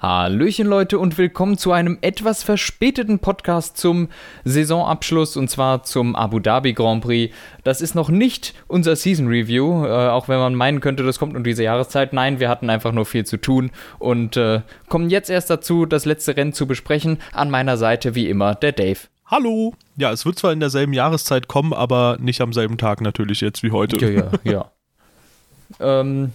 Hallöchen Leute und willkommen zu einem etwas verspäteten Podcast zum Saisonabschluss und zwar zum Abu Dhabi Grand Prix. Das ist noch nicht unser Season Review, äh, auch wenn man meinen könnte, das kommt um diese Jahreszeit. Nein, wir hatten einfach nur viel zu tun und äh, kommen jetzt erst dazu, das letzte Rennen zu besprechen. An meiner Seite wie immer der Dave. Hallo! Ja, es wird zwar in derselben Jahreszeit kommen, aber nicht am selben Tag natürlich jetzt wie heute. Ja, ja, ja. ähm,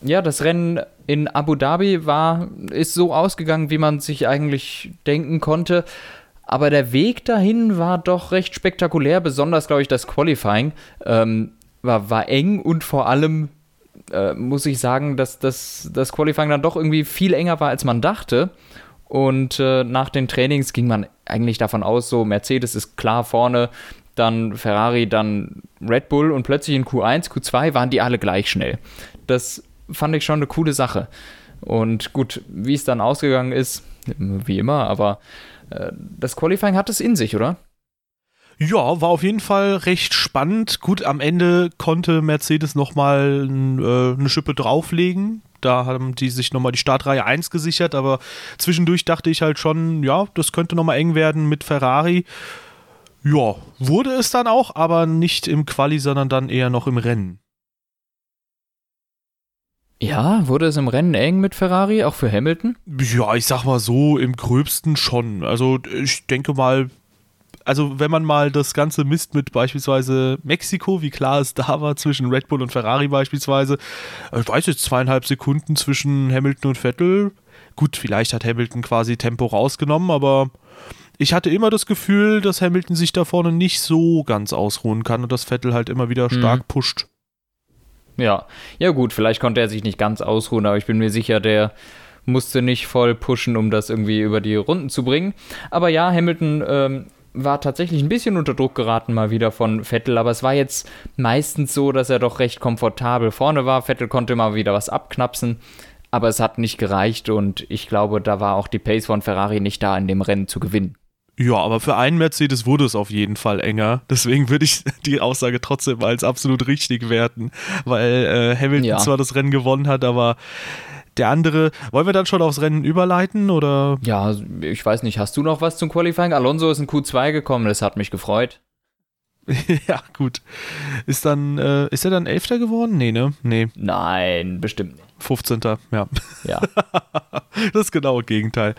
ja, das Rennen in Abu Dhabi war, ist so ausgegangen, wie man sich eigentlich denken konnte. Aber der Weg dahin war doch recht spektakulär, besonders, glaube ich, das Qualifying ähm, war, war eng und vor allem äh, muss ich sagen, dass, dass das Qualifying dann doch irgendwie viel enger war, als man dachte. Und äh, nach den Trainings ging man eigentlich davon aus, so Mercedes ist klar vorne, dann Ferrari, dann Red Bull und plötzlich in Q1, Q2 waren die alle gleich schnell. Das fand ich schon eine coole Sache. Und gut, wie es dann ausgegangen ist, wie immer, aber äh, das Qualifying hat es in sich, oder? Ja, war auf jeden Fall recht spannend. Gut, am Ende konnte Mercedes nochmal äh, eine Schippe drauflegen. Da haben die sich nochmal die Startreihe 1 gesichert, aber zwischendurch dachte ich halt schon, ja, das könnte nochmal eng werden mit Ferrari. Ja, wurde es dann auch, aber nicht im Quali, sondern dann eher noch im Rennen. Ja, wurde es im Rennen eng mit Ferrari, auch für Hamilton? Ja, ich sag mal so, im gröbsten schon. Also ich denke mal, also wenn man mal das Ganze misst mit beispielsweise Mexiko, wie klar es da war zwischen Red Bull und Ferrari beispielsweise, ich weiß jetzt zweieinhalb Sekunden zwischen Hamilton und Vettel. Gut, vielleicht hat Hamilton quasi Tempo rausgenommen, aber ich hatte immer das Gefühl, dass Hamilton sich da vorne nicht so ganz ausruhen kann und dass Vettel halt immer wieder stark mhm. pusht. Ja, ja gut, vielleicht konnte er sich nicht ganz ausruhen, aber ich bin mir sicher, der musste nicht voll pushen, um das irgendwie über die Runden zu bringen. Aber ja, Hamilton ähm, war tatsächlich ein bisschen unter Druck geraten mal wieder von Vettel, aber es war jetzt meistens so, dass er doch recht komfortabel vorne war. Vettel konnte mal wieder was abknapsen, aber es hat nicht gereicht und ich glaube, da war auch die Pace von Ferrari nicht da, in dem Rennen zu gewinnen. Ja, aber für einen Mercedes wurde es auf jeden Fall enger. Deswegen würde ich die Aussage trotzdem als absolut richtig werten, weil äh, Hamilton ja. zwar das Rennen gewonnen hat, aber der andere, wollen wir dann schon aufs Rennen überleiten oder? Ja, ich weiß nicht, hast du noch was zum Qualifying? Alonso ist in Q2 gekommen, das hat mich gefreut. ja, gut. Ist dann, äh, ist er dann Elfter geworden? Nee, ne? Nee. Nein, bestimmt nicht. 15. Ja. Ja. das genaue Gegenteil.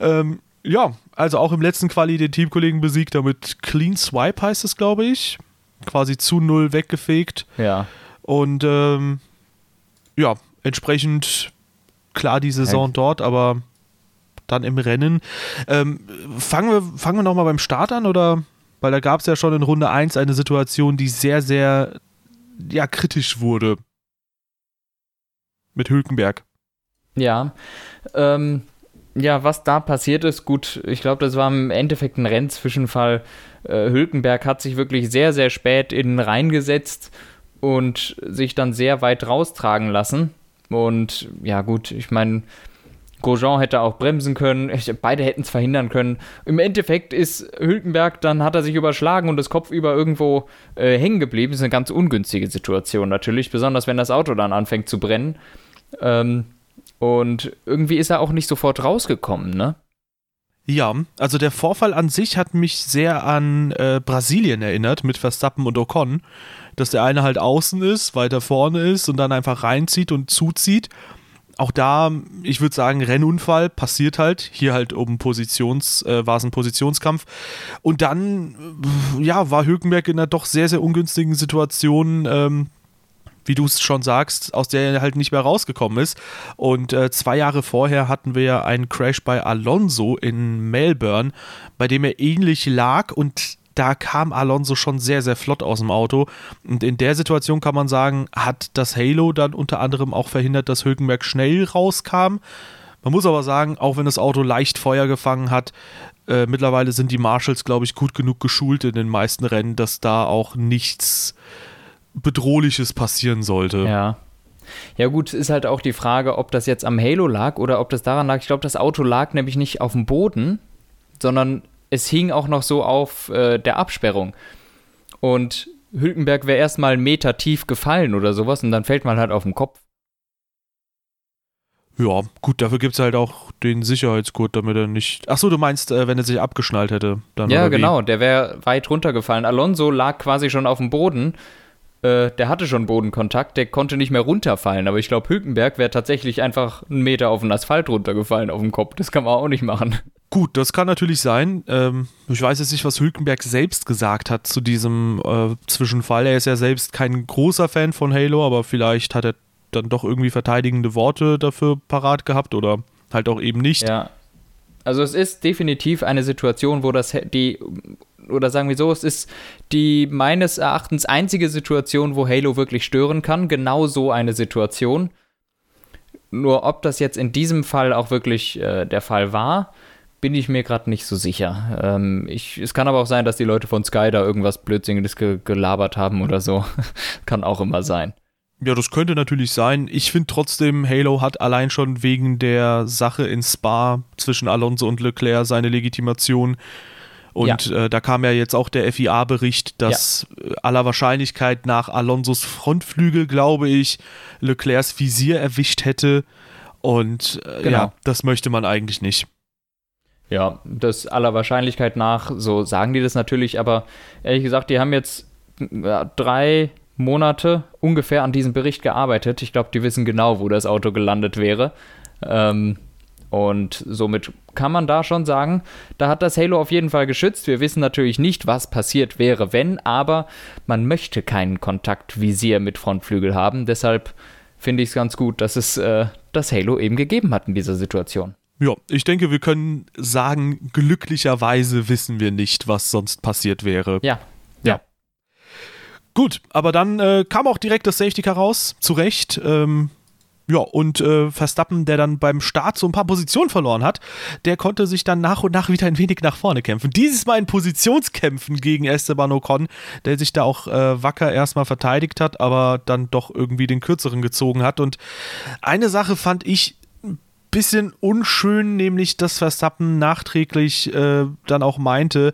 Ähm, ja, also auch im letzten Quali den Teamkollegen besiegt, damit Clean Swipe heißt es, glaube ich. Quasi zu null weggefegt. Ja. Und ähm, ja, entsprechend klar die Saison hey. dort, aber dann im Rennen. Ähm, fangen wir, fangen wir nochmal beim Start an oder? Weil da gab es ja schon in Runde 1 eine Situation, die sehr, sehr ja, kritisch wurde. Mit Hülkenberg. Ja. Ähm, ja, was da passiert ist, gut, ich glaube, das war im Endeffekt ein Rennzwischenfall. Äh, Hülkenberg hat sich wirklich sehr, sehr spät in den Rhein gesetzt und sich dann sehr weit raustragen lassen. Und ja, gut, ich meine, Grosjean hätte auch bremsen können, beide hätten es verhindern können. Im Endeffekt ist Hülkenberg, dann hat er sich überschlagen und das Kopf über irgendwo äh, hängen geblieben. Das ist eine ganz ungünstige Situation natürlich, besonders wenn das Auto dann anfängt zu brennen. Ähm, und irgendwie ist er auch nicht sofort rausgekommen, ne? Ja, also der Vorfall an sich hat mich sehr an äh, Brasilien erinnert mit Verstappen und Ocon, dass der eine halt außen ist, weiter vorne ist und dann einfach reinzieht und zuzieht. Auch da, ich würde sagen, Rennunfall passiert halt. Hier halt um Positions, äh, war es ein Positionskampf. Und dann, äh, ja, war Hülkenberg in einer doch sehr, sehr ungünstigen Situation. Ähm, wie du es schon sagst, aus der er halt nicht mehr rausgekommen ist. Und äh, zwei Jahre vorher hatten wir ja einen Crash bei Alonso in Melbourne, bei dem er ähnlich lag und da kam Alonso schon sehr, sehr flott aus dem Auto. Und in der Situation kann man sagen, hat das Halo dann unter anderem auch verhindert, dass Hülkenberg schnell rauskam. Man muss aber sagen, auch wenn das Auto leicht Feuer gefangen hat, äh, mittlerweile sind die Marshalls, glaube ich, gut genug geschult in den meisten Rennen, dass da auch nichts Bedrohliches passieren sollte. Ja. Ja, gut, ist halt auch die Frage, ob das jetzt am Halo lag oder ob das daran lag. Ich glaube, das Auto lag nämlich nicht auf dem Boden, sondern es hing auch noch so auf äh, der Absperrung. Und Hülkenberg wäre erstmal einen Meter tief gefallen oder sowas und dann fällt man halt auf den Kopf. Ja, gut, dafür gibt es halt auch den Sicherheitsgurt, damit er nicht. Achso, du meinst, äh, wenn er sich abgeschnallt hätte, dann. Ja, genau, der wäre weit runtergefallen. Alonso lag quasi schon auf dem Boden. Äh, der hatte schon Bodenkontakt, der konnte nicht mehr runterfallen. Aber ich glaube, Hülkenberg wäre tatsächlich einfach einen Meter auf den Asphalt runtergefallen auf dem Kopf. Das kann man auch nicht machen. Gut, das kann natürlich sein. Ähm, ich weiß jetzt nicht, was Hülkenberg selbst gesagt hat zu diesem äh, Zwischenfall. Er ist ja selbst kein großer Fan von Halo, aber vielleicht hat er dann doch irgendwie verteidigende Worte dafür parat gehabt oder halt auch eben nicht. Ja. Also es ist definitiv eine Situation, wo das die oder sagen wir so, es ist die meines Erachtens einzige Situation, wo Halo wirklich stören kann. Genau so eine Situation. Nur ob das jetzt in diesem Fall auch wirklich äh, der Fall war, bin ich mir gerade nicht so sicher. Ähm, ich, es kann aber auch sein, dass die Leute von Sky da irgendwas Blödsinniges ge gelabert haben oder so. kann auch immer sein. Ja, das könnte natürlich sein. Ich finde trotzdem, Halo hat allein schon wegen der Sache in Spa zwischen Alonso und Leclerc seine Legitimation. Und ja. äh, da kam ja jetzt auch der FIA-Bericht, dass ja. Äh, aller Wahrscheinlichkeit nach Alonsos Frontflügel, glaube ich, Leclercs Visier erwischt hätte. Und äh, genau. ja, das möchte man eigentlich nicht. Ja, das aller Wahrscheinlichkeit nach, so sagen die das natürlich, aber ehrlich gesagt, die haben jetzt ja, drei Monate ungefähr an diesem Bericht gearbeitet. Ich glaube, die wissen genau, wo das Auto gelandet wäre. Ähm, und somit kann man da schon sagen, da hat das Halo auf jeden Fall geschützt. Wir wissen natürlich nicht, was passiert wäre, wenn, aber man möchte keinen Kontaktvisier mit Frontflügel haben. Deshalb finde ich es ganz gut, dass es äh, das Halo eben gegeben hat in dieser Situation. Ja, ich denke, wir können sagen, glücklicherweise wissen wir nicht, was sonst passiert wäre. Ja. Ja. Gut, aber dann äh, kam auch direkt das Safety Car raus, zu Recht. Ähm, ja, und äh, Verstappen, der dann beim Start so ein paar Positionen verloren hat, der konnte sich dann nach und nach wieder ein wenig nach vorne kämpfen. Dieses Mal in Positionskämpfen gegen Esteban Ocon, der sich da auch äh, wacker erstmal verteidigt hat, aber dann doch irgendwie den kürzeren gezogen hat. Und eine Sache fand ich ein bisschen unschön, nämlich dass Verstappen nachträglich äh, dann auch meinte,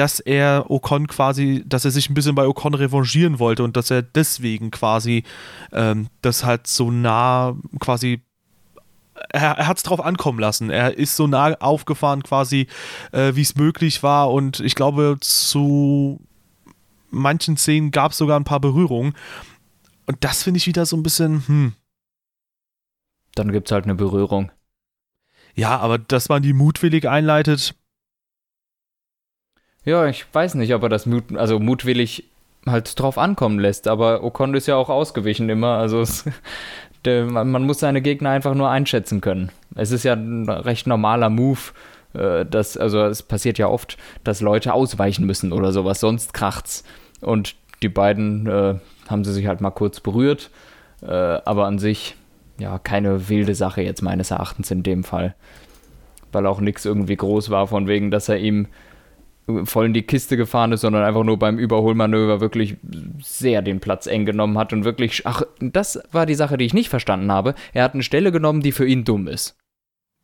dass er Ocon quasi, dass er sich ein bisschen bei Ocon revanchieren wollte und dass er deswegen quasi ähm, das halt so nah quasi er, er hat es drauf ankommen lassen. Er ist so nah aufgefahren quasi, äh, wie es möglich war und ich glaube, zu manchen Szenen gab es sogar ein paar Berührungen. Und das finde ich wieder so ein bisschen, hm. Dann gibt es halt eine Berührung. Ja, aber dass man die mutwillig einleitet, ja, ich weiß nicht, ob er das mut, also mutwillig halt drauf ankommen lässt, aber Ocon ist ja auch ausgewichen immer, also es, der, man muss seine Gegner einfach nur einschätzen können. Es ist ja ein recht normaler Move, äh, dass, also es passiert ja oft, dass Leute ausweichen müssen oder sowas, sonst kracht's. Und die beiden äh, haben sie sich halt mal kurz berührt, äh, aber an sich ja keine wilde Sache jetzt meines Erachtens in dem Fall. Weil auch nichts irgendwie groß war, von wegen, dass er ihm voll in die Kiste gefahren ist, sondern einfach nur beim Überholmanöver wirklich sehr den Platz eng genommen hat und wirklich, ach, das war die Sache, die ich nicht verstanden habe. Er hat eine Stelle genommen, die für ihn dumm ist.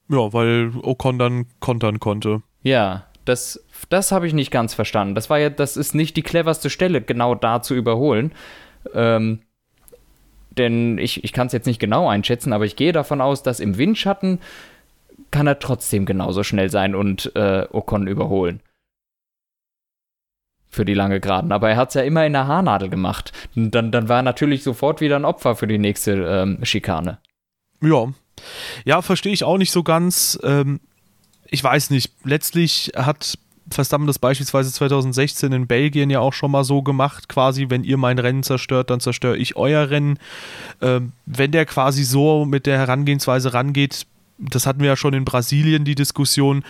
Ja, weil Ocon dann kontern konnte. Ja, das, das habe ich nicht ganz verstanden. Das war ja, das ist nicht die cleverste Stelle, genau da zu überholen. Ähm, denn ich, ich kann es jetzt nicht genau einschätzen, aber ich gehe davon aus, dass im Windschatten kann er trotzdem genauso schnell sein und äh, Ocon überholen für die lange Geraden. Aber er hat es ja immer in der Haarnadel gemacht. Dann, dann war er natürlich sofort wieder ein Opfer für die nächste ähm, Schikane. Ja. Ja, verstehe ich auch nicht so ganz. Ähm, ich weiß nicht. Letztlich hat Verstappen das beispielsweise 2016 in Belgien ja auch schon mal so gemacht, quasi, wenn ihr mein Rennen zerstört, dann zerstöre ich euer Rennen. Ähm, wenn der quasi so mit der Herangehensweise rangeht, das hatten wir ja schon in Brasilien, die Diskussion.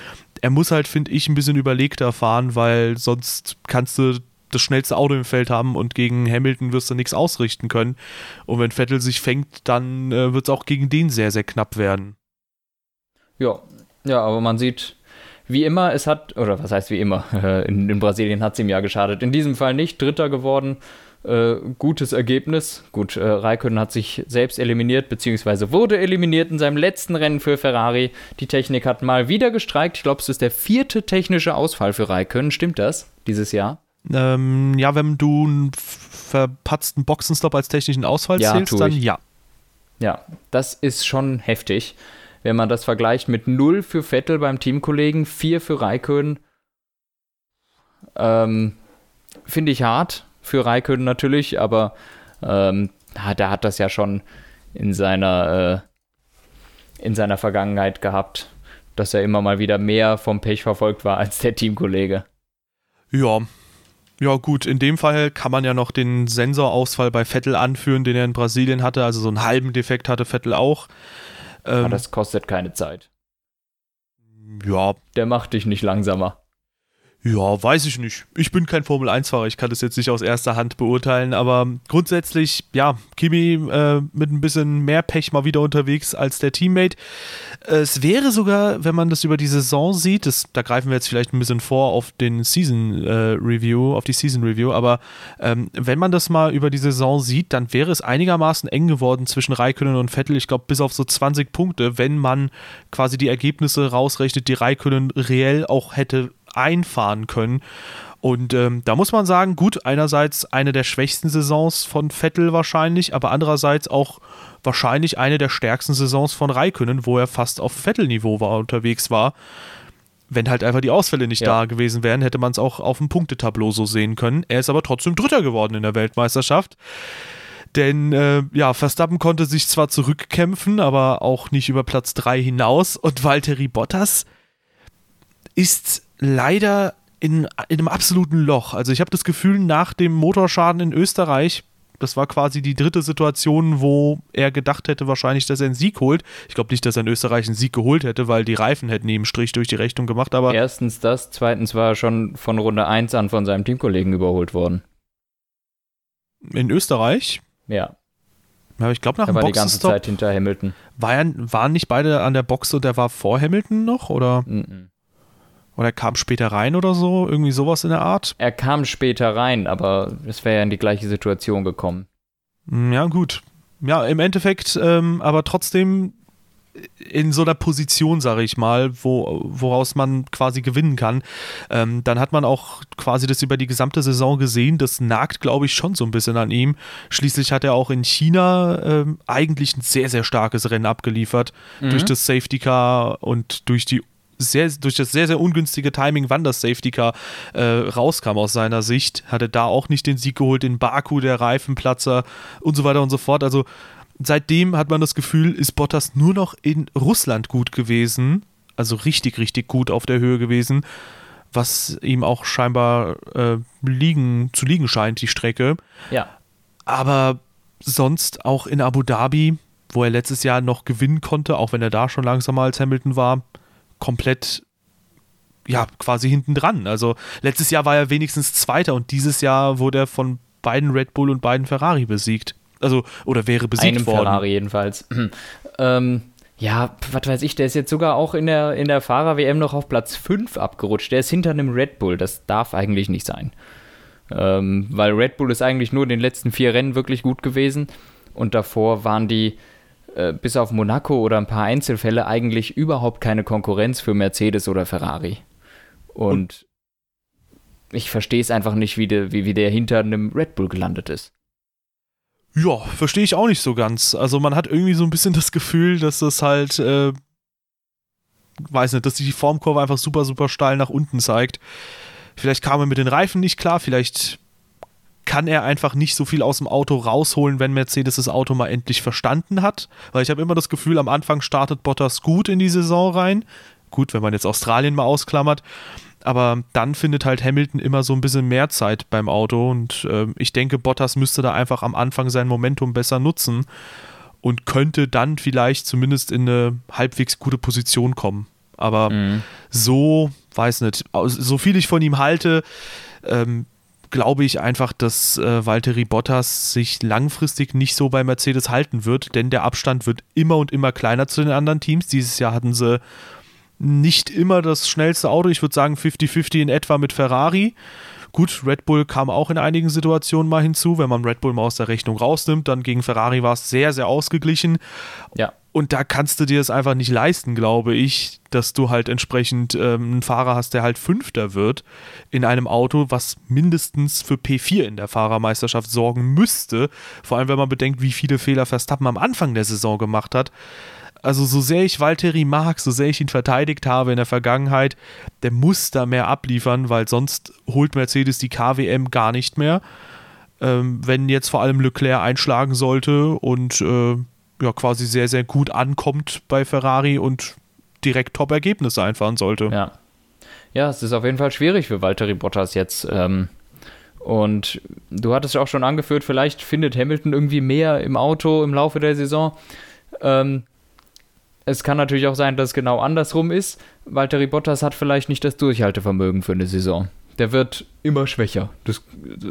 Er muss halt, finde ich, ein bisschen überlegter fahren, weil sonst kannst du das schnellste Auto im Feld haben und gegen Hamilton wirst du nichts ausrichten können. Und wenn Vettel sich fängt, dann äh, wird es auch gegen den sehr, sehr knapp werden. Ja, ja, aber man sieht, wie immer, es hat, oder was heißt wie immer, in, in Brasilien hat es ihm ja geschadet. In diesem Fall nicht, Dritter geworden äh, gutes Ergebnis. Gut, äh, Raikkonen hat sich selbst eliminiert, beziehungsweise wurde eliminiert in seinem letzten Rennen für Ferrari. Die Technik hat mal wieder gestreikt. Ich glaube, es ist der vierte technische Ausfall für Raikkonen. Stimmt das dieses Jahr? Ähm, ja, wenn du einen verpatzten Boxenstopp als technischen Ausfall ja, zählst, dann ja. Ja, das ist schon heftig, wenn man das vergleicht mit 0 für Vettel beim Teamkollegen, 4 für Raikön. Ähm, Finde ich hart für Raikön natürlich, aber ähm, der hat das ja schon in seiner, äh, in seiner Vergangenheit gehabt, dass er immer mal wieder mehr vom Pech verfolgt war als der Teamkollege. Ja. Ja, gut, in dem Fall kann man ja noch den Sensorausfall bei Vettel anführen, den er in Brasilien hatte. Also so einen halben Defekt hatte Vettel auch. Ähm, Aber das kostet keine Zeit. Ja. Der macht dich nicht langsamer. Ja, weiß ich nicht. Ich bin kein Formel-1-Fahrer, ich kann das jetzt nicht aus erster Hand beurteilen, aber grundsätzlich, ja, Kimi äh, mit ein bisschen mehr Pech mal wieder unterwegs als der Teammate. Es wäre sogar, wenn man das über die Saison sieht, das, da greifen wir jetzt vielleicht ein bisschen vor auf den Season äh, Review, auf die Season Review, aber ähm, wenn man das mal über die Saison sieht, dann wäre es einigermaßen eng geworden zwischen Raikönnen und Vettel. Ich glaube, bis auf so 20 Punkte, wenn man quasi die Ergebnisse rausrechnet, die Raikönnen reell auch hätte einfahren können. Und ähm, da muss man sagen, gut, einerseits eine der schwächsten Saisons von Vettel wahrscheinlich, aber andererseits auch wahrscheinlich eine der stärksten Saisons von Raikönnen, wo er fast auf Vettel-Niveau war, unterwegs war. Wenn halt einfach die Ausfälle nicht ja. da gewesen wären, hätte man es auch auf dem Punktetableau so sehen können. Er ist aber trotzdem Dritter geworden in der Weltmeisterschaft. Denn äh, ja, Verstappen konnte sich zwar zurückkämpfen, aber auch nicht über Platz 3 hinaus. Und Valtteri Bottas ist leider in, in einem absoluten Loch. Also ich habe das Gefühl, nach dem Motorschaden in Österreich, das war quasi die dritte Situation, wo er gedacht hätte wahrscheinlich, dass er einen Sieg holt. Ich glaube nicht, dass er in Österreich einen Sieg geholt hätte, weil die Reifen hätten ihm Strich durch die Rechnung gemacht. Aber Erstens das, zweitens war er schon von Runde 1 an von seinem Teamkollegen überholt worden. In Österreich? Ja. Ja, ich glaube nach er dem war die ganze Zeit hinter Hamilton. War er, waren nicht beide an der Box und der war vor Hamilton noch? Oder? -mm. Oder er kam später rein oder so, irgendwie sowas in der Art. Er kam später rein, aber es wäre ja in die gleiche Situation gekommen. Hm, ja, gut. Ja, im Endeffekt, ähm, aber trotzdem in so einer Position, sage ich mal, wo, woraus man quasi gewinnen kann. Ähm, dann hat man auch quasi das über die gesamte Saison gesehen. Das nagt, glaube ich, schon so ein bisschen an ihm. Schließlich hat er auch in China ähm, eigentlich ein sehr, sehr starkes Rennen abgeliefert. Mhm. Durch das Safety Car und durch die sehr, durch das sehr, sehr ungünstige Timing, wann das Safety Car äh, rauskam aus seiner Sicht, hatte da auch nicht den Sieg geholt, in Baku der Reifenplatzer und so weiter und so fort. Also seitdem hat man das Gefühl, ist Bottas nur noch in Russland gut gewesen, also richtig, richtig gut auf der Höhe gewesen, was ihm auch scheinbar äh, liegen, zu liegen scheint, die Strecke. Ja. Aber sonst auch in Abu Dhabi, wo er letztes Jahr noch gewinnen konnte, auch wenn er da schon langsamer als Hamilton war, komplett ja, quasi hinten dran. Also letztes Jahr war er wenigstens Zweiter und dieses Jahr wurde er von beiden Red Bull und beiden Ferrari besiegt. Also, oder wäre besiegt Einem worden. Ferrari jedenfalls. ähm, ja, was weiß ich, der ist jetzt sogar auch in der, in der Fahrer-WM noch auf Platz 5 abgerutscht. Der ist hinter einem Red Bull. Das darf eigentlich nicht sein. Ähm, weil Red Bull ist eigentlich nur in den letzten vier Rennen wirklich gut gewesen. Und davor waren die äh, bis auf Monaco oder ein paar Einzelfälle eigentlich überhaupt keine Konkurrenz für Mercedes oder Ferrari. Und, ich verstehe es einfach nicht, wie, de, wie, wie der hinter einem Red Bull gelandet ist. Ja, verstehe ich auch nicht so ganz. Also man hat irgendwie so ein bisschen das Gefühl, dass das halt, äh, weiß nicht, dass die Formkurve einfach super, super steil nach unten zeigt. Vielleicht kam er mit den Reifen nicht klar, vielleicht kann er einfach nicht so viel aus dem Auto rausholen, wenn Mercedes das Auto mal endlich verstanden hat. Weil ich habe immer das Gefühl, am Anfang startet Bottas gut in die Saison rein. Gut, wenn man jetzt Australien mal ausklammert. Aber dann findet halt Hamilton immer so ein bisschen mehr Zeit beim Auto. Und äh, ich denke, Bottas müsste da einfach am Anfang sein Momentum besser nutzen und könnte dann vielleicht zumindest in eine halbwegs gute Position kommen. Aber mhm. so, weiß nicht, so viel ich von ihm halte, ähm, glaube ich einfach, dass äh, Valtteri Bottas sich langfristig nicht so bei Mercedes halten wird, denn der Abstand wird immer und immer kleiner zu den anderen Teams. Dieses Jahr hatten sie nicht immer das schnellste Auto, ich würde sagen 50-50 in etwa mit Ferrari. Gut, Red Bull kam auch in einigen Situationen mal hinzu. Wenn man Red Bull mal aus der Rechnung rausnimmt, dann gegen Ferrari war es sehr, sehr ausgeglichen. Ja. Und da kannst du dir es einfach nicht leisten, glaube ich, dass du halt entsprechend ähm, einen Fahrer hast, der halt Fünfter wird in einem Auto, was mindestens für P4 in der Fahrermeisterschaft sorgen müsste. Vor allem, wenn man bedenkt, wie viele Fehler Verstappen am Anfang der Saison gemacht hat. Also so sehr ich Valtteri mag, so sehr ich ihn verteidigt habe in der Vergangenheit, der muss da mehr abliefern, weil sonst holt Mercedes die KWM gar nicht mehr. Ähm, wenn jetzt vor allem Leclerc einschlagen sollte und äh, ja quasi sehr, sehr gut ankommt bei Ferrari und direkt Top-Ergebnisse einfahren sollte. Ja. Ja, es ist auf jeden Fall schwierig für Valtteri Bottas jetzt. Ähm, und du hattest auch schon angeführt, vielleicht findet Hamilton irgendwie mehr im Auto im Laufe der Saison. Ähm, es kann natürlich auch sein, dass es genau andersrum ist. Valtteri Bottas hat vielleicht nicht das Durchhaltevermögen für eine Saison der wird immer schwächer. Das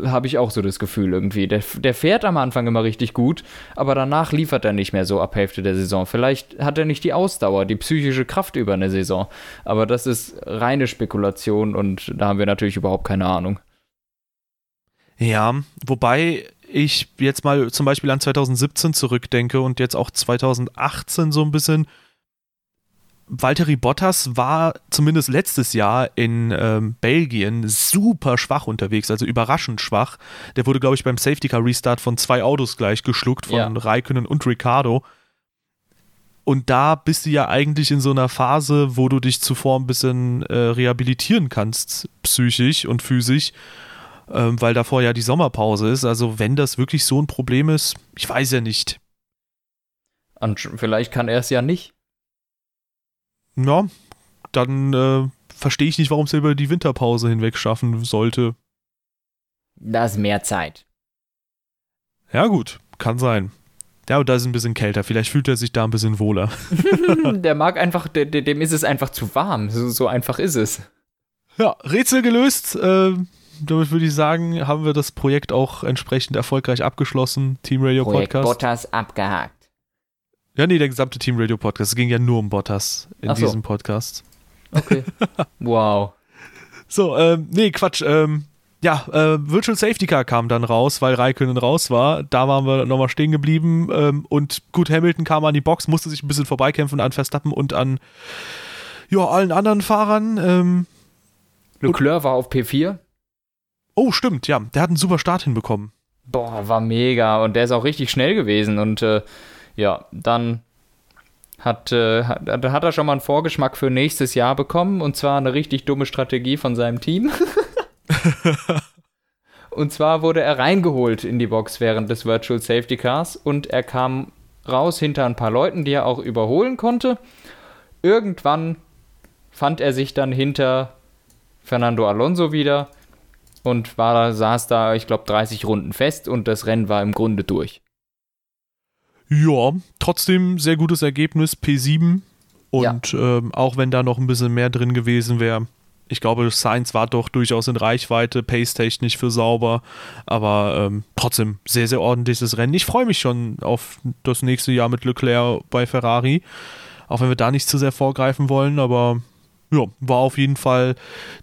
habe ich auch so das Gefühl irgendwie. Der, der fährt am Anfang immer richtig gut, aber danach liefert er nicht mehr so ab Hälfte der Saison. Vielleicht hat er nicht die Ausdauer, die psychische Kraft über eine Saison. Aber das ist reine Spekulation und da haben wir natürlich überhaupt keine Ahnung. Ja, wobei ich jetzt mal zum Beispiel an 2017 zurückdenke und jetzt auch 2018 so ein bisschen Valtteri Bottas war zumindest letztes Jahr in ähm, Belgien super schwach unterwegs, also überraschend schwach. Der wurde, glaube ich, beim Safety Car Restart von zwei Autos gleich geschluckt, von ja. Raikkonen und Ricardo. Und da bist du ja eigentlich in so einer Phase, wo du dich zuvor ein bisschen äh, rehabilitieren kannst, psychisch und physisch, ähm, weil davor ja die Sommerpause ist. Also, wenn das wirklich so ein Problem ist, ich weiß ja nicht. Und vielleicht kann er es ja nicht ja, dann äh, verstehe ich nicht, warum es über die Winterpause hinweg schaffen sollte. Da ist mehr Zeit. Ja, gut, kann sein. Ja, und da ist es ein bisschen kälter. Vielleicht fühlt er sich da ein bisschen wohler. der mag einfach, der, dem ist es einfach zu warm. So, so einfach ist es. Ja, Rätsel gelöst. Äh, damit würde ich sagen, haben wir das Projekt auch entsprechend erfolgreich abgeschlossen. Team Radio Projekt Podcast. Bottas abgehakt. Ja, nee, der gesamte Team Radio Podcast. Es ging ja nur um Bottas in so. diesem Podcast. Okay. wow. So, ähm, nee, Quatsch. Ähm, ja, äh, Virtual Safety Car kam dann raus, weil Raikkonen raus war. Da waren wir nochmal stehen geblieben. Ähm, und gut, Hamilton kam an die Box, musste sich ein bisschen vorbeikämpfen an Verstappen und an ja, allen anderen Fahrern. Ähm, Leclerc war auf P4. Oh, stimmt, ja. Der hat einen super Start hinbekommen. Boah, war mega. Und der ist auch richtig schnell gewesen. Und äh, ja, dann hat, äh, hat, hat er schon mal einen Vorgeschmack für nächstes Jahr bekommen und zwar eine richtig dumme Strategie von seinem Team. und zwar wurde er reingeholt in die Box während des Virtual Safety Cars und er kam raus hinter ein paar Leuten, die er auch überholen konnte. Irgendwann fand er sich dann hinter Fernando Alonso wieder und war, saß da, ich glaube, 30 Runden fest und das Rennen war im Grunde durch. Ja, trotzdem sehr gutes Ergebnis, P7. Und ja. ähm, auch wenn da noch ein bisschen mehr drin gewesen wäre, ich glaube, Science war doch durchaus in Reichweite, pace-technisch für sauber, aber ähm, trotzdem sehr, sehr ordentliches Rennen. Ich freue mich schon auf das nächste Jahr mit Leclerc bei Ferrari, auch wenn wir da nicht zu sehr vorgreifen wollen, aber ja, war auf jeden Fall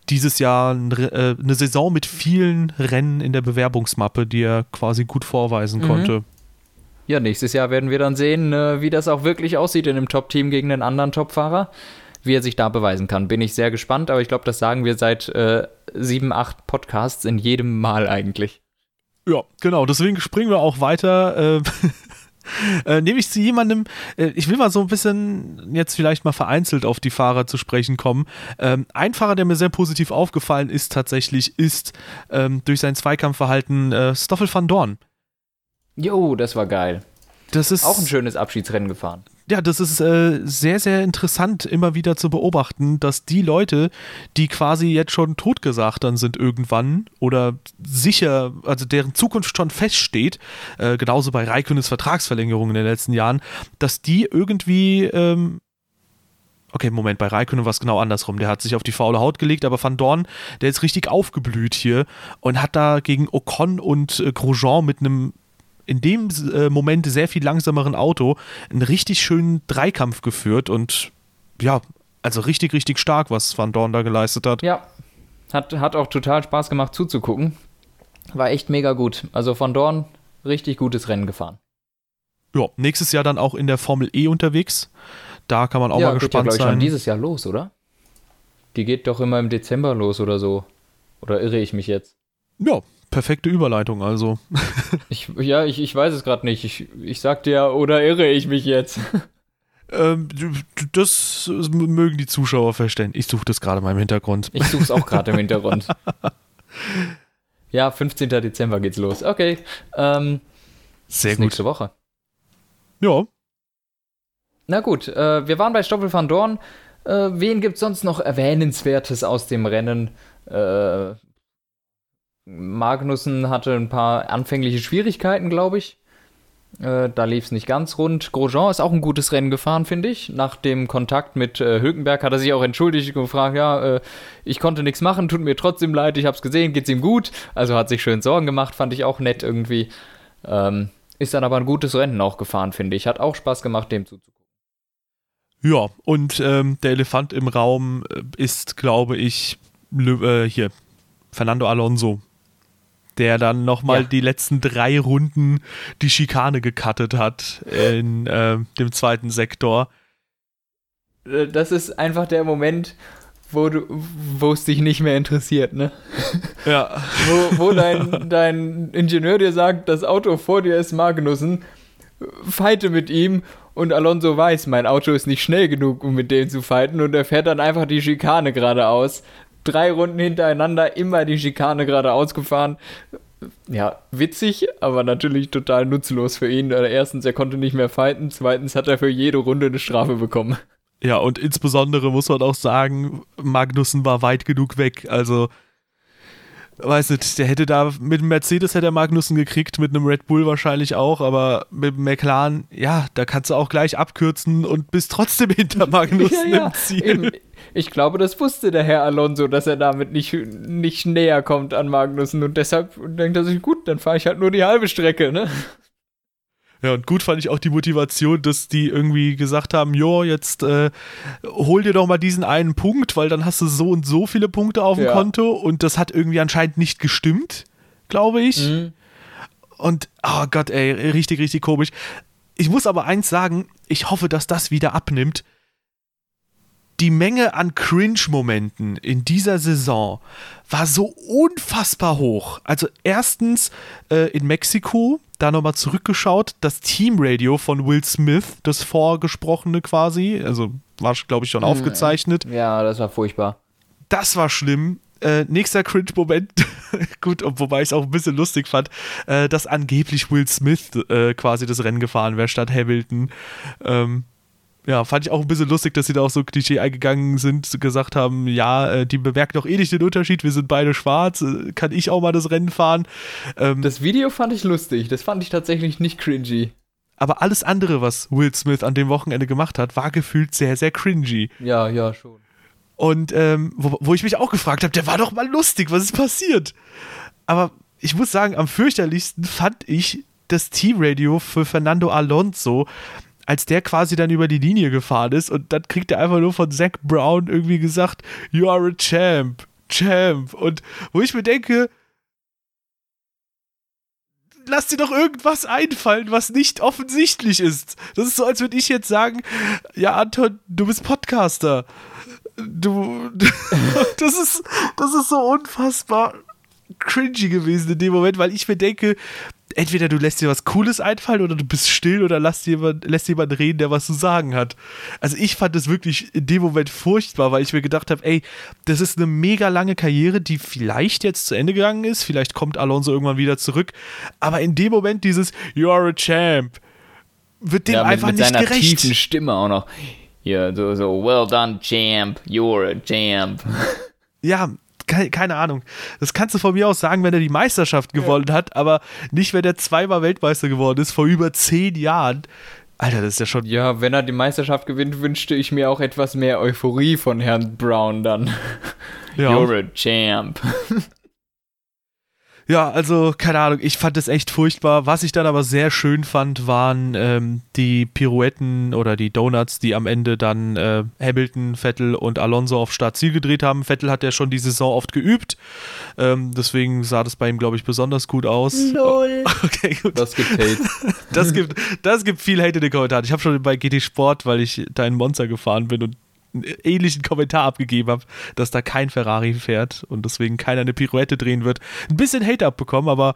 dieses Jahr äh, eine Saison mit vielen Rennen in der Bewerbungsmappe, die er quasi gut vorweisen mhm. konnte. Ja, nächstes Jahr werden wir dann sehen, äh, wie das auch wirklich aussieht in dem Top-Team gegen den anderen Top-Fahrer. Wie er sich da beweisen kann. Bin ich sehr gespannt, aber ich glaube, das sagen wir seit äh, sieben, acht Podcasts in jedem Mal eigentlich. Ja, genau. Deswegen springen wir auch weiter. Äh, äh, nämlich zu jemandem, äh, ich will mal so ein bisschen jetzt vielleicht mal vereinzelt auf die Fahrer zu sprechen kommen. Ähm, ein Fahrer, der mir sehr positiv aufgefallen ist tatsächlich, ist ähm, durch sein Zweikampfverhalten äh, Stoffel van Dorn. Jo, das war geil. Das ist auch ein schönes Abschiedsrennen gefahren. Ja, das ist äh, sehr, sehr interessant, immer wieder zu beobachten, dass die Leute, die quasi jetzt schon totgesagt dann sind irgendwann oder sicher, also deren Zukunft schon feststeht, äh, genauso bei Raikönes Vertragsverlängerung in den letzten Jahren, dass die irgendwie ähm, Okay, Moment, bei Raikkonen war es genau andersrum. Der hat sich auf die faule Haut gelegt, aber Van Dorn, der ist richtig aufgeblüht hier und hat da gegen Ocon und äh, Grosjean mit einem in dem äh, Moment sehr viel langsameren Auto einen richtig schönen Dreikampf geführt und ja, also richtig, richtig stark, was Van Dorn da geleistet hat. Ja, hat, hat auch total Spaß gemacht zuzugucken. War echt mega gut. Also Van Dorn richtig gutes Rennen gefahren. ja, nächstes Jahr dann auch in der Formel E unterwegs. Da kann man auch ja, mal gespannt ja, sein. schon dieses Jahr los, oder? Die geht doch immer im Dezember los oder so. Oder irre ich mich jetzt? Ja, perfekte Überleitung, also. Ich, ja, ich, ich weiß es gerade nicht. Ich, ich sagte ja, oder irre ich mich jetzt? Ähm, das mögen die Zuschauer verstehen. Ich suche das gerade mal im Hintergrund. Ich suche es auch gerade im Hintergrund. Ja, 15. Dezember geht's los. Okay. Ähm, Sehr gut. nächste Woche. Ja, Na gut, äh, wir waren bei Stoffel van Dorn. Äh, wen gibt's sonst noch Erwähnenswertes aus dem Rennen? Äh, Magnussen hatte ein paar anfängliche Schwierigkeiten, glaube ich. Äh, da lief es nicht ganz rund. Grosjean ist auch ein gutes Rennen gefahren, finde ich. Nach dem Kontakt mit äh, Hülkenberg hat er sich auch entschuldigt und gefragt, ja, äh, ich konnte nichts machen, tut mir trotzdem leid, ich habe es gesehen, geht's ihm gut. Also hat sich schön Sorgen gemacht, fand ich auch nett irgendwie. Ähm, ist dann aber ein gutes Rennen auch gefahren, finde ich. Hat auch Spaß gemacht, dem zuzugucken. ja. Und ähm, der Elefant im Raum äh, ist, glaube ich, äh, hier, Fernando Alonso. Der dann nochmal Ja. die letzten drei Runden die Schikane gecuttet hat in äh, dem zweiten Sektor. Äh, Das ist einfach der Moment, wo du, wo es dich nicht mehr interessiert, ne? Ja. Wo, wo dein, dein Ingenieur dir sagt, das Auto vor dir ist Magnussen, fighte mit ihm und Alonso weiß, mein Auto ist nicht schnell genug, um mit dem zu fighten und er fährt dann einfach die Schikane geradeaus. Drei Runden hintereinander immer die Schikane geradeaus gefahren. Ja, witzig, aber natürlich total nutzlos für ihn. Erstens, er konnte nicht mehr fighten. Zweitens hat er für jede Runde eine Strafe bekommen. Ja, und insbesondere muss man auch sagen, Magnussen war weit genug weg. Also, weiß nicht, der hätte da mit dem Mercedes hätte er Magnussen gekriegt, mit einem Red Bull wahrscheinlich auch, aber mit dem McLaren, ja, da kannst du auch gleich abkürzen und bist trotzdem hinter Magnussen im Ziel. eben. Ich glaube, das wusste der Herr Alonso, dass er damit nicht, nicht näher kommt an Magnussen und deshalb denkt er sich, gut, dann fahre ich halt nur die halbe Strecke, ne? Ja, und gut fand ich auch die Motivation, dass die irgendwie gesagt haben, jo, jetzt äh, hol dir doch mal diesen einen Punkt, weil dann hast du so und so viele Punkte auf dem Ja. Konto und das hat irgendwie anscheinend nicht gestimmt, glaube ich. Mhm. Und, oh Gott, ey, richtig, richtig komisch. Ich muss aber eins sagen, ich hoffe, dass das wieder abnimmt. Die Menge an Cringe-Momenten in dieser Saison war so unfassbar hoch. Also erstens äh, in Mexiko, da nochmal zurückgeschaut, das Teamradio von Will Smith, das Vorgesprochene quasi, also war, glaube ich, schon aufgezeichnet Ja, das war furchtbar. das war schlimm. Äh, nächster Cringe-Moment, gut, ob- wobei ich es auch ein bisschen lustig fand, äh, dass angeblich Will Smith äh, quasi das Rennen gefahren wäre statt Hamilton. Ähm, ja, fand ich auch ein bisschen lustig, dass sie da auch so Klischee eingegangen sind, gesagt haben, ja, äh, die bemerken doch eh nicht den Unterschied, wir sind beide schwarz, äh, kann ich auch mal das Rennen fahren. Ähm, Das Video fand ich lustig, das fand ich tatsächlich nicht cringy. aber alles andere, was Will Smith an dem Wochenende gemacht hat, war gefühlt sehr, sehr cringy. Ja, ja, schon. Und ähm, wo, wo ich mich auch gefragt habe, der war doch mal lustig, was ist passiert? Aber ich muss sagen, am fürchterlichsten fand ich das Teamradio für Fernando Alonso, als der quasi dann über die Linie gefahren ist und dann kriegt er einfach nur von Zach Brown irgendwie gesagt, you are a champ, champ. Und wo ich mir denke, lass dir doch irgendwas einfallen, was nicht offensichtlich ist. Das ist so, als würde ich jetzt sagen, ja, Anton, du bist Podcaster. Du, das ist, das ist so unfassbar cringy gewesen in dem Moment, weil ich mir denke, entweder du lässt dir was Cooles einfallen oder du bist still oder lässt jemand, lässt jemand reden, der was zu sagen hat. Also ich fand das wirklich in dem Moment furchtbar, weil ich mir gedacht habe, ey, das ist eine mega lange Karriere, die vielleicht jetzt zu Ende gegangen ist, vielleicht kommt Alonso irgendwann wieder zurück, aber in dem Moment dieses You are a champ wird dem ja, mit, einfach mit nicht seiner gerecht. tiefen Stimme auch noch. Ja, so, so, well done, champ, you're a champ. Ja, keine Ahnung. Das kannst du von mir aus sagen, wenn er die Meisterschaft gewonnen hat, aber nicht, wenn er zweimal Weltmeister geworden ist, vor über zehn Jahren. Alter, das ist ja schon. Ja, wenn er die Meisterschaft gewinnt, wünschte ich mir auch etwas mehr Euphorie von Herrn Brown dann. Ja. You're a champ. Ja, also keine Ahnung, ich fand es echt furchtbar. Was ich dann aber sehr schön fand, waren ähm, die Pirouetten oder die Donuts, die am Ende dann äh, Hamilton, Vettel und Alonso auf Startziel gedreht haben. Vettel hat ja schon die Saison oft geübt, ähm, deswegen sah das bei ihm, glaube ich, besonders gut aus. Lol. Okay, gut. Das gibt Hate. Das gibt, das gibt viel Hate in den Kommentaren. Ich habe schon bei GT Sport, weil ich da in Monster gefahren bin und einen ähnlichen Kommentar abgegeben habe, dass da kein Ferrari fährt und deswegen keiner eine Pirouette drehen wird. Ein bisschen Hate abbekommen, aber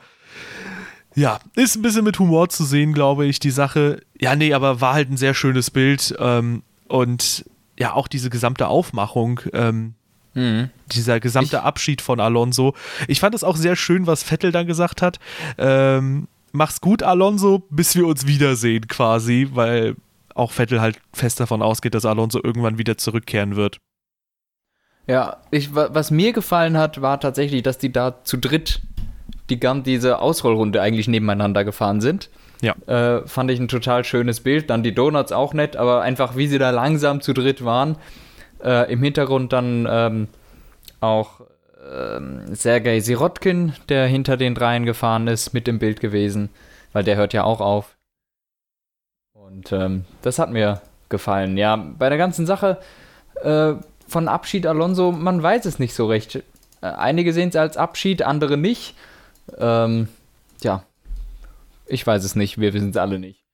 ja, ist ein bisschen mit Humor zu sehen, glaube ich, die Sache. Ja, nee, aber war halt ein sehr schönes Bild ähm, und ja, auch diese gesamte Aufmachung. Ähm, Mhm. dieser gesamte Abschied von Alonso. Ich fand es auch sehr schön, was Vettel dann gesagt hat. Ähm, mach's gut, Alonso, bis wir uns wiedersehen, quasi, weil auch Vettel halt fest davon ausgeht, dass Alonso irgendwann wieder zurückkehren wird. Ja, ich, wa- was mir gefallen hat, war tatsächlich, dass die da zu dritt die diese Ausrollrunde eigentlich nebeneinander gefahren sind. Ja. Äh, fand ich ein total schönes Bild. Dann die Donuts auch nett, aber einfach wie sie da langsam zu dritt waren. Äh, Im Hintergrund dann ähm, auch ähm, Sergei Sirotkin, der hinter den dreien gefahren ist, mit im Bild gewesen, weil der hört ja auch auf. Und ähm, das hat mir gefallen. Ja, bei der ganzen Sache äh, von Abschied Alonso, man weiß es nicht so recht. Äh, einige sehen es als Abschied, andere nicht. Ähm, ja, ich weiß es nicht, wir wissen es alle nicht.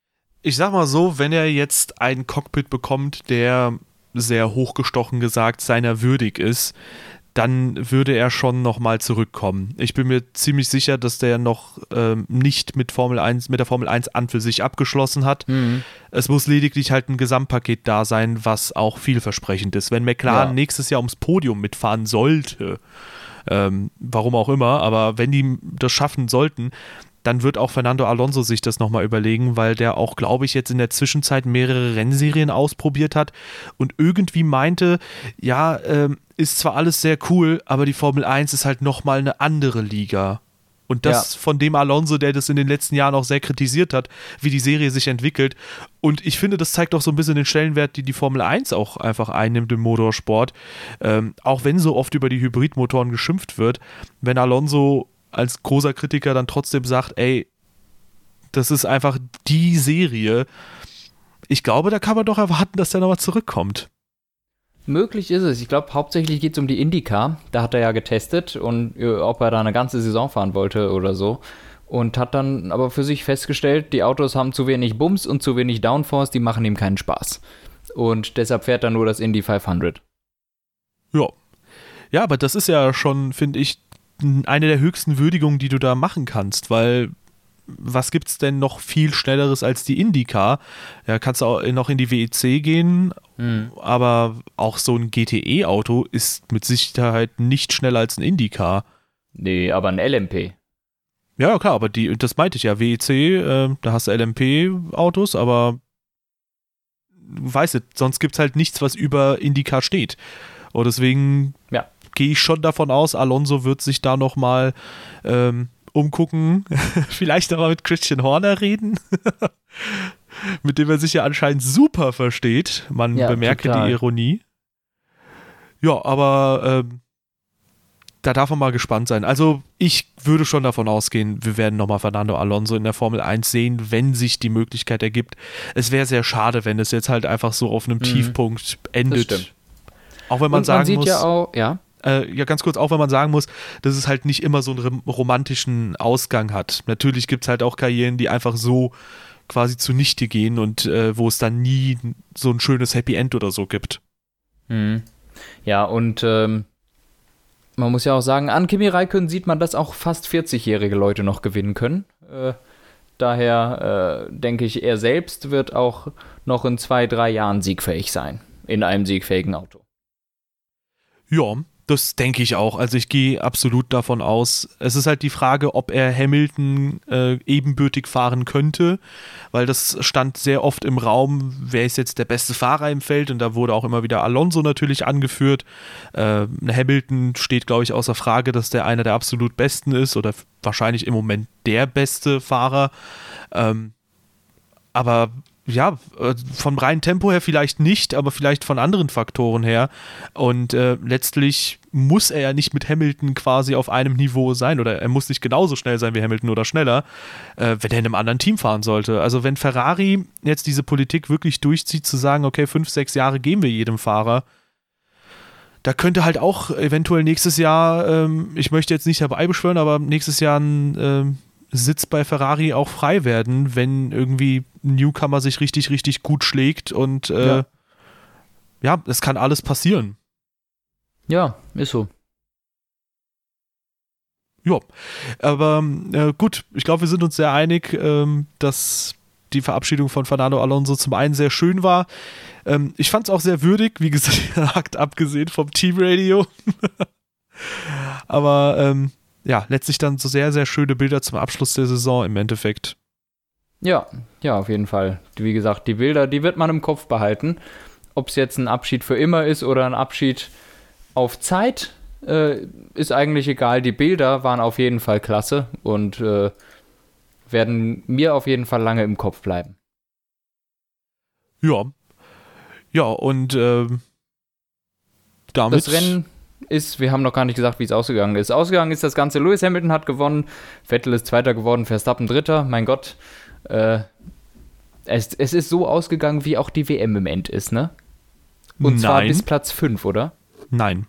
Ich sag mal so, wenn er jetzt ein Cockpit bekommt, der sehr hochgestochen gesagt seiner würdig ist, dann würde er schon nochmal zurückkommen. Ich bin mir ziemlich sicher, dass der noch ähm, nicht mit Formel 1, mit der Formel 1 an für sich abgeschlossen hat. Es muss lediglich halt ein Gesamtpaket da sein, was auch vielversprechend ist. Wenn McLaren Ja. nächstes Jahr ums Podium mitfahren sollte, ähm, warum auch immer, aber wenn die das schaffen sollten, dann wird auch Fernando Alonso sich das nochmal überlegen, weil der auch, glaube ich, jetzt in der Zwischenzeit mehrere Rennserien ausprobiert hat und irgendwie meinte, ja, ähm, ist zwar alles sehr cool, aber die Formel 1 ist halt nochmal eine andere Liga. Und das Ja. von dem Alonso, der das in den letzten Jahren auch sehr kritisiert hat, wie die Serie sich entwickelt. Und ich finde, das zeigt auch so ein bisschen den Stellenwert, die die Formel 1 auch einfach einnimmt im Motorsport. Ähm, auch wenn so oft über die Hybridmotoren geschimpft wird, wenn Alonso als großer Kritiker dann trotzdem sagt, ey, das ist einfach die Serie. Ich glaube, da kann man doch erwarten, dass der nochmal zurückkommt. Möglich ist es. Ich glaube, hauptsächlich geht es um die IndyCar. Da hat er ja getestet und äh, ob er da eine ganze Saison fahren wollte oder so. Und hat dann aber für sich festgestellt, die Autos haben zu wenig Bums und zu wenig Downforce, die machen ihm keinen Spaß. Und deshalb fährt er nur das Indy 500. Ja. Ja, aber das ist ja schon, finde ich, eine der höchsten Würdigungen, die du da machen kannst, weil was gibt's denn noch viel schnelleres als die IndyCar? Ja, kannst du auch noch in die WEC gehen, aber auch so ein GTE-Auto ist mit Sicherheit nicht schneller als ein IndyCar. Nee, aber ein LMP. Ja, klar, aber die, das meinte ich ja, WEC, äh, da hast du LMP-Autos, aber weißt du, sonst gibt's halt nichts, was über IndyCar steht. Und deswegen Ja. Gehe ich schon davon aus, Alonso wird sich da nochmal ähm, umgucken, vielleicht nochmal mit Christian Horner reden, mit dem er sich ja anscheinend super versteht. Man Ja, bemerke total. die Ironie. Ja, aber ähm, da darf man mal gespannt sein. Also ich würde schon davon ausgehen, wir werden nochmal Fernando Alonso in der Formel 1 sehen, wenn sich die Möglichkeit ergibt. Es wäre sehr schade, wenn es jetzt halt einfach so auf einem Tiefpunkt endet. Mhm. Auch wenn man sagen man sieht muss, ja auch, ja. Äh, ja ganz kurz, auch wenn man sagen muss, dass es halt nicht immer so einen rom- romantischen Ausgang hat. Natürlich gibt es halt auch Karrieren, die einfach so quasi zunichte gehen und äh, wo es dann nie so ein schönes Happy End oder so gibt. Mhm. Ja, und ähm, man muss ja auch sagen, an Kimi Räikkönen sieht man, dass auch fast 40-jährige Leute noch gewinnen können. Äh, daher äh, denke ich, er selbst wird auch noch in zwei, drei Jahren siegfähig sein. In einem siegfähigen Auto. Ja, das denke ich auch. Also ich gehe absolut davon aus. Es ist halt die Frage, ob er Hamilton äh, ebenbürtig fahren könnte, weil das stand sehr oft im Raum, wer ist jetzt der beste Fahrer im Feld und da wurde auch immer wieder Alonso natürlich angeführt. Äh, Hamilton steht, glaube ich, außer Frage, dass der einer der absolut besten ist oder wahrscheinlich im Moment der beste Fahrer. Ähm, aber ja, äh, vom reinen Tempo her vielleicht nicht, aber vielleicht von anderen Faktoren her. Und äh, letztlich muss er ja nicht mit Hamilton quasi auf einem Niveau sein oder er muss nicht genauso schnell sein wie Hamilton oder schneller, äh, wenn er in einem anderen Team fahren sollte. Also wenn Ferrari jetzt diese Politik wirklich durchzieht, zu sagen, okay, fünf, sechs Jahre geben wir jedem Fahrer, da könnte halt auch eventuell nächstes Jahr, ähm, ich möchte jetzt nicht dabei beschwören, aber nächstes Jahr ein ähm, Sitz bei Ferrari auch frei werden, wenn irgendwie Newcomer sich richtig, richtig gut schlägt und äh, ja. ja, es kann alles passieren. Ja, ist so. Ja, aber äh, gut, ich glaube, wir sind uns sehr einig, ähm, dass die Verabschiedung von Fernando Alonso zum einen sehr schön war. Ähm, ich fand es auch sehr würdig, wie gesagt, abgesehen vom Teamradio. aber ähm, ja, letztlich dann so sehr, sehr schöne Bilder zum Abschluss der Saison im Endeffekt. Ja, ja, auf jeden Fall. Wie gesagt, die Bilder, die wird man im Kopf behalten. Ob es jetzt ein Abschied für immer ist oder ein Abschied auf Zeit, äh, ist eigentlich egal. Die Bilder waren auf jeden Fall klasse und äh, werden mir auf jeden Fall lange im Kopf bleiben. Ja. Ja, und äh, damit. Das Rennen ist, wir haben noch gar nicht gesagt, wie es ausgegangen ist. Ausgegangen ist das Ganze, Lewis Hamilton hat gewonnen, Vettel ist Zweiter geworden, Verstappen Dritter, mein Gott. Äh, es, es ist so ausgegangen, wie auch die WM im End ist, ne? Und Nein. zwar bis Platz 5, oder? Nein.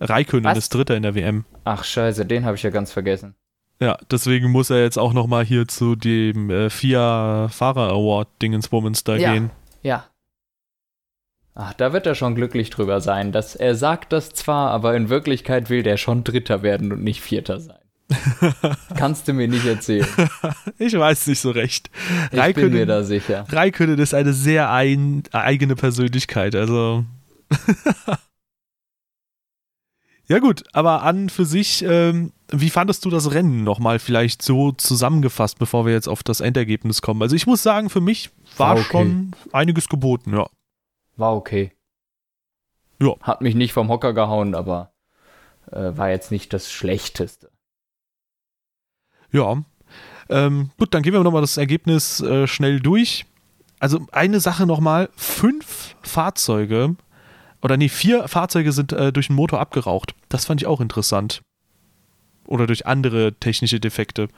Raikönnen ist Dritter in der WM. Ach scheiße, den habe ich ja ganz vergessen. Ja, deswegen muss er jetzt auch nochmal hier zu dem äh, FIA Fahrer Award Dingensbummens da ja. gehen. Ja, Ach, da wird er schon glücklich drüber sein. Dass er sagt das zwar, aber in Wirklichkeit will der schon Dritter werden und nicht Vierter sein. Kannst du mir nicht erzählen. ich weiß nicht so recht. Ich Raikönnen, bin mir da sicher. Raikönnen ist eine sehr ein, eigene Persönlichkeit, also. ja, gut, aber an für sich, ähm, wie fandest du das Rennen nochmal vielleicht so zusammengefasst, bevor wir jetzt auf das Endergebnis kommen? Also, ich muss sagen, für mich war okay. schon einiges geboten, ja war okay. Ja. Hat mich nicht vom Hocker gehauen, aber äh, war jetzt nicht das Schlechteste. Ja. Ähm, gut, dann gehen wir nochmal das Ergebnis äh, schnell durch. Also eine Sache nochmal, fünf Fahrzeuge oder nee, vier Fahrzeuge sind äh, durch den Motor abgeraucht. Das fand ich auch interessant. Oder durch andere technische Defekte.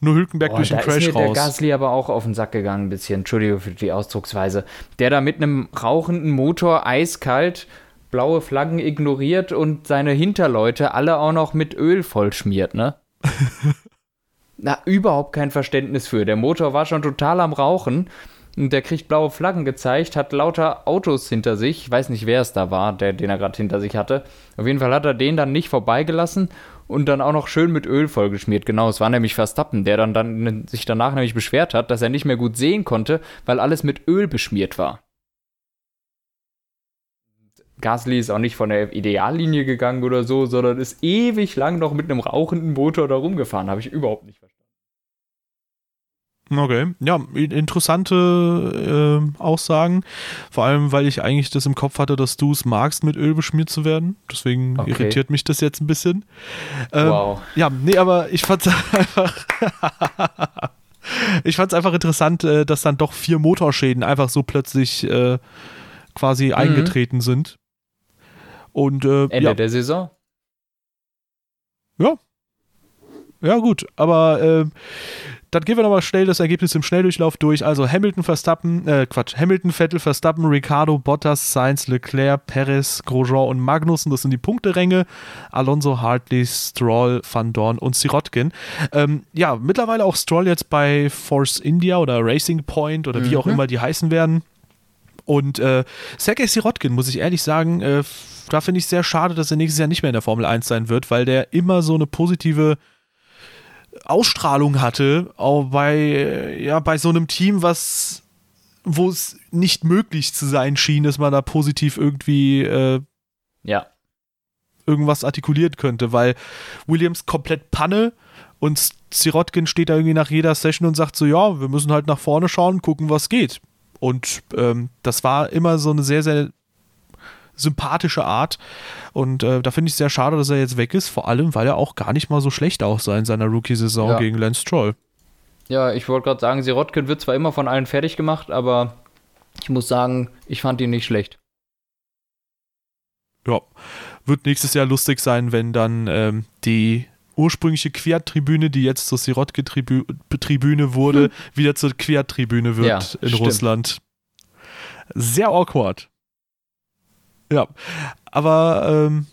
Nur Hülkenberg oh, durch den Crash ist mir raus. Der Gasly aber auch auf den Sack gegangen, ein bisschen. Entschuldige für die Ausdrucksweise. Der da mit einem rauchenden Motor eiskalt blaue Flaggen ignoriert und seine Hinterleute alle auch noch mit Öl vollschmiert, ne? Na, überhaupt kein Verständnis für. Der Motor war schon total am Rauchen und der kriegt blaue Flaggen gezeigt, hat lauter Autos hinter sich. Ich weiß nicht, wer es da war, der, den er gerade hinter sich hatte. Auf jeden Fall hat er den dann nicht vorbeigelassen und dann auch noch schön mit Öl vollgeschmiert. Genau, es war nämlich Verstappen, der dann, dann sich danach nämlich beschwert hat, dass er nicht mehr gut sehen konnte, weil alles mit Öl beschmiert war. Gasly ist auch nicht von der Ideallinie gegangen oder so, sondern ist ewig lang noch mit einem rauchenden Motor da rumgefahren. Habe ich überhaupt nicht verstanden. Okay, ja, interessante äh, Aussagen. Vor allem, weil ich eigentlich das im Kopf hatte, dass du es magst, mit Öl beschmiert zu werden. Deswegen okay. irritiert mich das jetzt ein bisschen. Ähm, wow. Ja, nee, aber ich fand es einfach. ich fand es einfach interessant, äh, dass dann doch vier Motorschäden einfach so plötzlich äh, quasi mhm. eingetreten sind. Und, äh, Ende ja. der Saison? Ja. Ja, gut, aber äh, dann gehen wir nochmal schnell das Ergebnis im Schnelldurchlauf durch. Also Hamilton, Verstappen, äh, Quatsch, Hamilton, Vettel, Verstappen, Ricardo, Bottas, Sainz, Leclerc, Perez, Grosjean und Magnussen. Das sind die Punkteränge. Alonso, Hartley, Stroll, Van Dorn und Sirotkin. Ähm, ja, mittlerweile auch Stroll jetzt bei Force India oder Racing Point oder wie mhm. auch immer die heißen werden. Und äh, Sergei Sirotkin, muss ich ehrlich sagen, äh, da finde ich sehr schade, dass er nächstes Jahr nicht mehr in der Formel 1 sein wird, weil der immer so eine positive Ausstrahlung hatte, auch bei, ja, bei so einem Team, was, wo es nicht möglich zu sein schien, dass man da positiv irgendwie äh, ja. irgendwas artikulieren könnte, weil Williams komplett Panne und Sirotkin steht da irgendwie nach jeder Session und sagt so, ja, wir müssen halt nach vorne schauen, gucken, was geht. Und ähm, das war immer so eine sehr, sehr sympathische Art. Und äh, da finde ich es sehr schade, dass er jetzt weg ist, vor allem, weil er auch gar nicht mal so schlecht aussah in seiner Rookie-Saison ja. gegen Lance Stroll. Ja, ich wollte gerade sagen, Sirotkin wird zwar immer von allen fertig gemacht, aber ich muss sagen, ich fand ihn nicht schlecht. Ja, wird nächstes Jahr lustig sein, wenn dann ähm, die ursprüngliche Quertribüne, die jetzt zur Sirotke-Tribüne wurde, hm. wieder zur Quertribüne wird ja, in stimmt. Russland. Sehr awkward. Ja, aber ähm,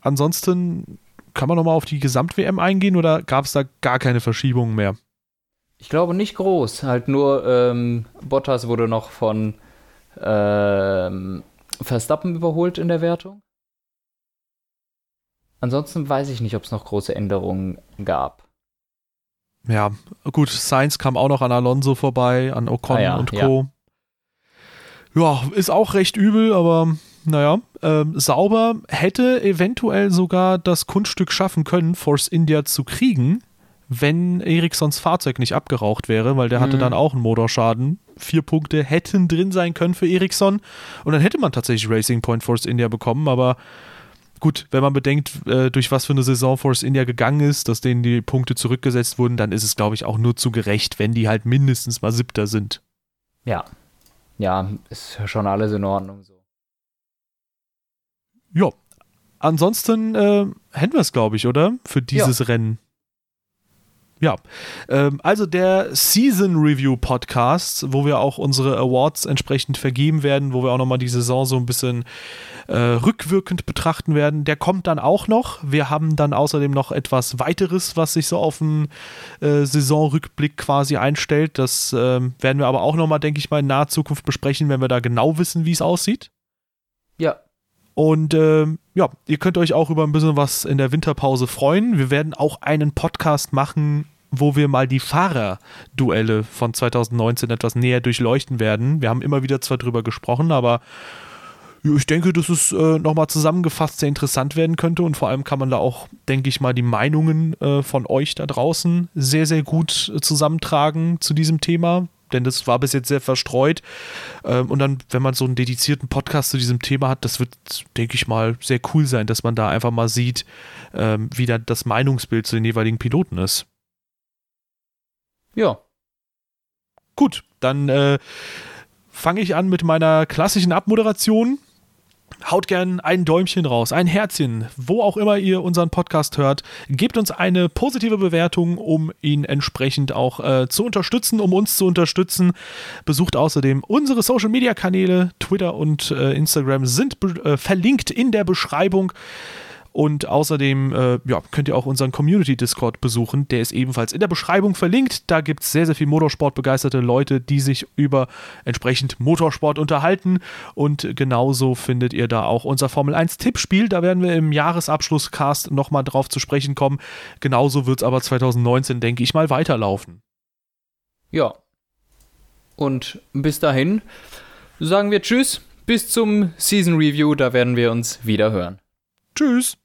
ansonsten kann man nochmal auf die Gesamt-WM eingehen oder gab es da gar keine Verschiebungen mehr? Ich glaube nicht groß. Halt nur ähm, Bottas wurde noch von ähm, Verstappen überholt in der Wertung. Ansonsten weiß ich nicht, ob es noch große Änderungen gab. Ja, gut, Sainz kam auch noch an Alonso vorbei, an Ocon ah ja, und Co. Ja. ja. ist auch recht übel, aber naja, ähm, sauber hätte eventuell sogar das Kunststück schaffen können, Force India zu kriegen, wenn Ericssons Fahrzeug nicht abgeraucht wäre, weil der mhm. hatte dann auch einen Motorschaden. Vier Punkte hätten drin sein können für Ericsson und dann hätte man tatsächlich Racing Point Force India bekommen, aber gut, wenn man bedenkt, äh, durch was für eine Saison Force India gegangen ist, dass denen die Punkte zurückgesetzt wurden, dann ist es, glaube ich, auch nur zu gerecht, wenn die halt mindestens mal Siebter sind. Ja. Ja, ist schon alles in Ordnung so. Ja. Ansonsten äh, hätten wir es, glaube ich, oder? Für dieses ja. Rennen. Ja, ähm, also der Season Review Podcast, wo wir auch unsere Awards entsprechend vergeben werden, wo wir auch nochmal die Saison so ein bisschen äh, rückwirkend betrachten werden, der kommt dann auch noch. Wir haben dann außerdem noch etwas weiteres, was sich so auf den äh, Saisonrückblick quasi einstellt. Das äh, werden wir aber auch nochmal, denke ich mal, in naher Zukunft besprechen, wenn wir da genau wissen, wie es aussieht. Ja, und ähm, ja, ihr könnt euch auch über ein bisschen was in der Winterpause freuen. Wir werden auch einen Podcast machen, wo wir mal die Fahrerduelle von 2019 etwas näher durchleuchten werden. Wir haben immer wieder zwar drüber gesprochen, aber ich denke, dass es äh, nochmal zusammengefasst sehr interessant werden könnte und vor allem kann man da auch, denke ich mal, die Meinungen äh, von euch da draußen sehr, sehr gut äh, zusammentragen zu diesem Thema denn das war bis jetzt sehr verstreut. Ähm, und dann, wenn man so einen dedizierten Podcast zu diesem Thema hat, das wird, denke ich mal, sehr cool sein, dass man da einfach mal sieht, ähm, wie da das Meinungsbild zu den jeweiligen Piloten ist. Ja. Gut, dann äh, fange ich an mit meiner klassischen Abmoderation haut gern ein Däumchen raus, ein Herzchen, wo auch immer ihr unseren Podcast hört. Gebt uns eine positive Bewertung, um ihn entsprechend auch äh, zu unterstützen, um uns zu unterstützen. Besucht außerdem unsere Social Media Kanäle, Twitter und äh, Instagram sind äh, verlinkt in der Beschreibung. Und außerdem äh, ja, könnt ihr auch unseren Community-Discord besuchen. Der ist ebenfalls in der Beschreibung verlinkt. Da gibt es sehr, sehr viel Motorsport-begeisterte Leute, die sich über entsprechend Motorsport unterhalten. Und genauso findet ihr da auch unser Formel 1-Tippspiel. Da werden wir im Jahresabschlusscast nochmal drauf zu sprechen kommen. Genauso wird es aber 2019, denke ich mal, weiterlaufen. Ja. Und bis dahin sagen wir Tschüss. Bis zum Season Review. Da werden wir uns wieder hören. Tschüss.